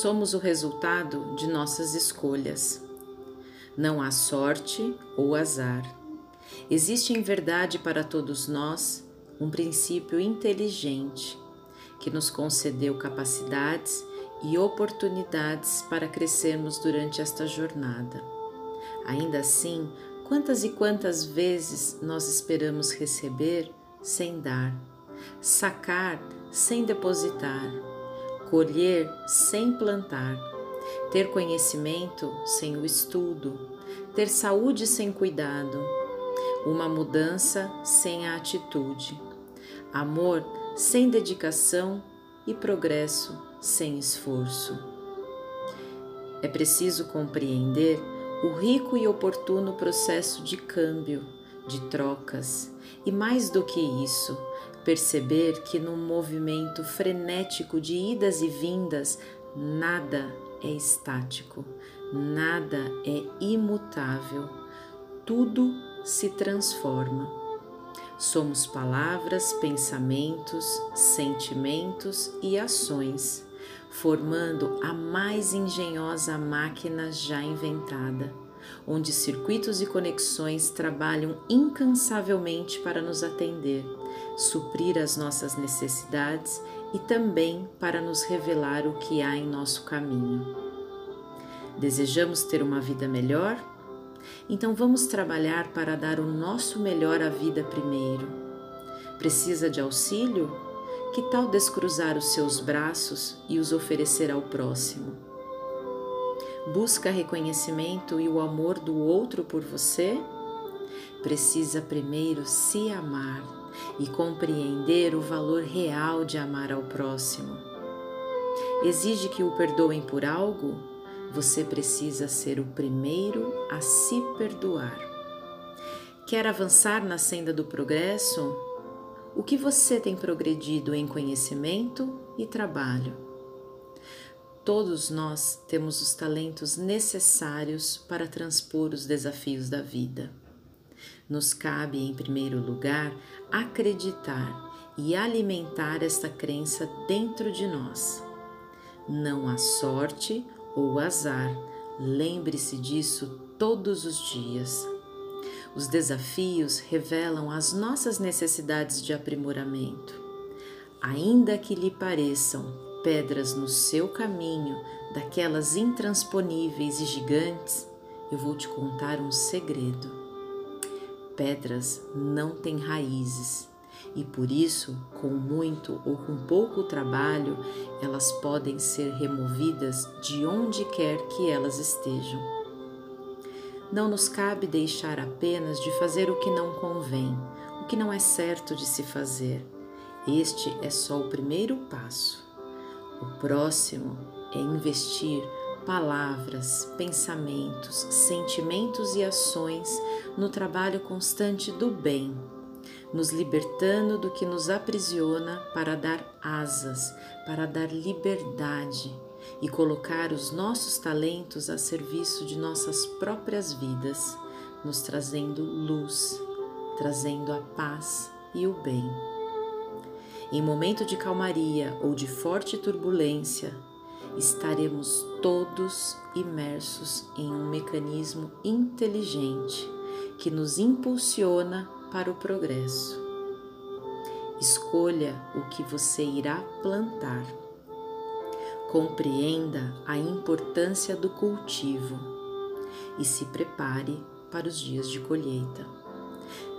somos o resultado de nossas escolhas. Não há sorte ou azar. Existe em verdade para todos nós um princípio inteligente que nos concedeu capacidades e oportunidades para crescermos durante esta jornada. Ainda assim, quantas e quantas vezes nós esperamos receber sem dar, sacar sem depositar, colher sem plantar, ter conhecimento sem o estudo, ter saúde sem cuidado, uma mudança sem a atitude, amor sem dedicação e progresso sem esforço. É preciso compreender o rico e oportuno processo de câmbio, de trocas, e mais do que isso, perceber que num movimento frenético de idas e vindas, nada é estático, nada é imutável, tudo se transforma. Somos palavras, pensamentos, sentimentos e ações, formando a mais engenhosa máquina já inventada, onde circuitos e conexões trabalham incansavelmente para nos atender, suprir as nossas necessidades e também para nos revelar o que há em nosso caminho. Desejamos ter uma vida melhor? Então vamos trabalhar para dar o nosso melhor à vida primeiro. Precisa de auxílio? Que tal descruzar os seus braços e os oferecer ao próximo? Busca reconhecimento e o amor do outro por você? Precisa primeiro se amar e compreender o valor real de amar ao próximo. Exige que o perdoem por algo? você precisa ser o primeiro a se perdoar. Quer avançar na senda do progresso? O que você tem progredido em conhecimento e trabalho? Todos nós temos os talentos necessários para transpor os desafios da vida. Nos cabe, em primeiro lugar, acreditar e alimentar esta crença dentro de nós. Não há sorte ou azar, lembre-se disso todos os dias. Os desafios revelam as nossas necessidades de aprimoramento. Ainda que lhe pareçam pedras no seu caminho, daquelas intransponíveis e gigantes, eu vou te contar um segredo. Pedras não têm raízes e por isso, com muito ou com pouco trabalho, elas podem ser removidas de onde quer que elas estejam. Não nos cabe deixar apenas de fazer o que não convém, o que não é certo de se fazer. Este é só o primeiro passo. O próximo é investir palavras, pensamentos, sentimentos e ações no trabalho constante do bem nos libertando do que nos aprisiona para dar asas, para dar liberdade e colocar os nossos talentos a serviço de nossas próprias vidas, nos trazendo luz, trazendo a paz e o bem. Em momento de calmaria ou de forte turbulência, estaremos todos imersos em um mecanismo inteligente que nos impulsiona para o progresso. Escolha o que você irá plantar. Compreenda a importância do cultivo e se prepare para os dias de colheita.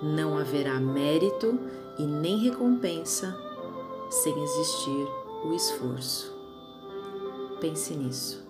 Não haverá mérito e nem recompensa sem existir o esforço. Pense nisso.